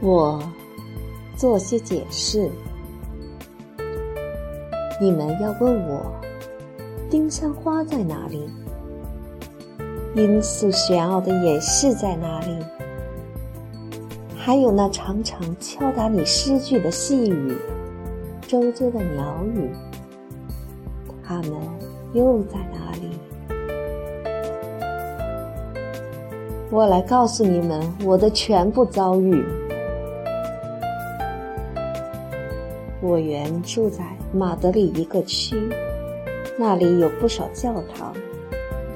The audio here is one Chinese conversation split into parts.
我做些解释。你们要问我，丁香花在哪里？阴肃玄奥的掩饰在哪里？还有那常常敲打你诗句的细雨，周遭的鸟语，它们又在哪里？我来告诉你们我的全部遭遇。我原住在马德里一个区，那里有不少教堂，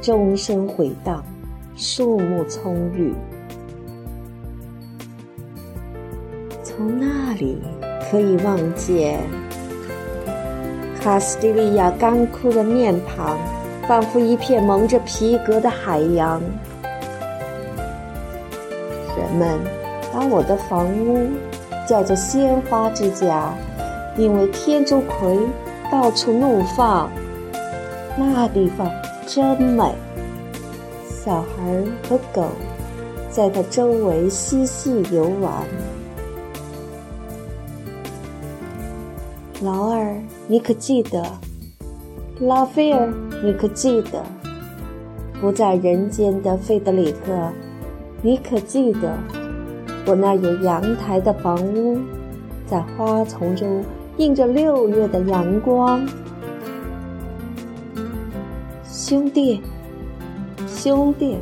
钟声回荡，树木葱郁。从那里可以望见卡斯蒂利亚干枯的面庞，仿佛一片蒙着皮革的海洋。人们把我的房屋叫做“鲜花之家”，因为天竺葵到处怒放。那地方真美，小孩和狗在它周围嬉戏游玩。劳尔，你可记得？拉斐尔，你可记得？不在人间的费德里克，你可记得？我那有阳台的房屋，在花丛中映着六月的阳光。兄弟，兄弟，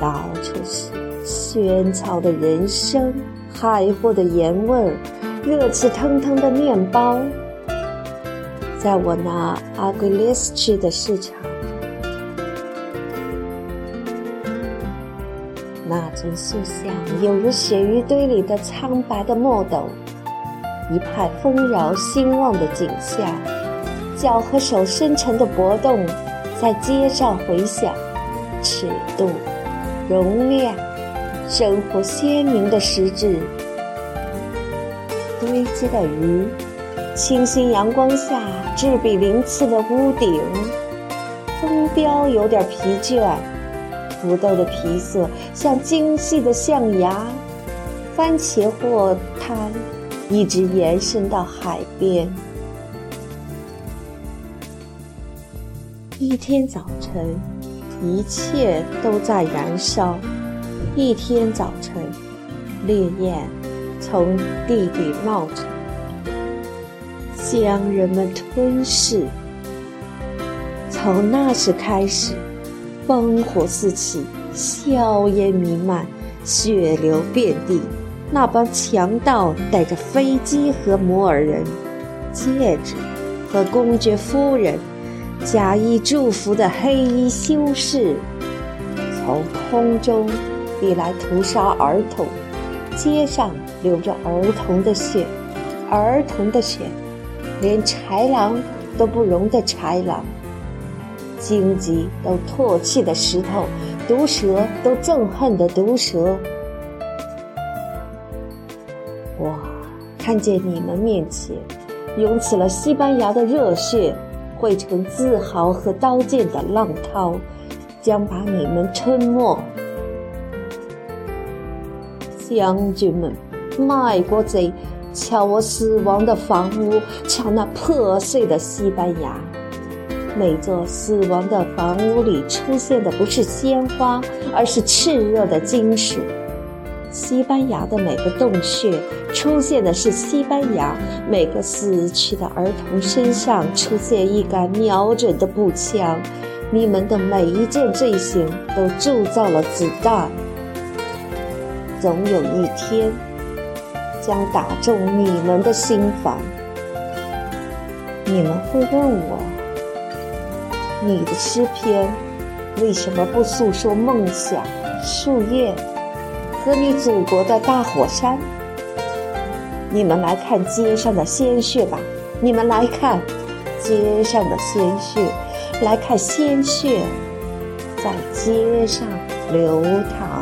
到处是喧嘈的人声，海货的盐味儿。热气腾腾的面包，在我那阿格列斯区的市场，那尊塑像犹如鳕鱼堆里的苍白的墨斗，一派丰饶兴旺的景象。脚和手深沉的搏动，在街上回响，尺度、容量、生活鲜明的实质。堆积的鱼，清新阳光下质比鳞次的屋顶，风雕有点疲倦，土豆的皮色像精细的象牙，番茄货摊一直延伸到海边。一天早晨，一切都在燃烧；一天早晨，烈焰。从地底冒出，将人们吞噬。从那时开始，烽火四起，硝烟弥漫，血流遍地。那帮强盗带着飞机和摩尔人、戒指和公爵夫人，假意祝福的黑衣修士，从空中飞来屠杀儿童。街上流着儿童的血，儿童的血，连豺狼都不容的豺狼，荆棘都唾弃的石头，毒蛇都憎恨的毒蛇。看见你们面前涌起了西班牙的热血，汇成自豪和刀剑的浪涛，将把你们吞没。将军们，卖国贼，瞧我死亡的房屋，瞧那破碎的西班牙。每座死亡的房屋里出现的不是鲜花，而是炽热的金属。西班牙的每个洞穴出现的是西班牙，每个死去的儿童身上出现一杆瞄准的步枪。你们的每一件罪行都铸造了子弹。总有一天，将打中你们的心房。你们会问我：你的诗篇为什么不诉说梦想、树叶和你祖国的大火山？你们来看街上的鲜血吧！你们来看街上的鲜血，来看鲜血在街上流淌。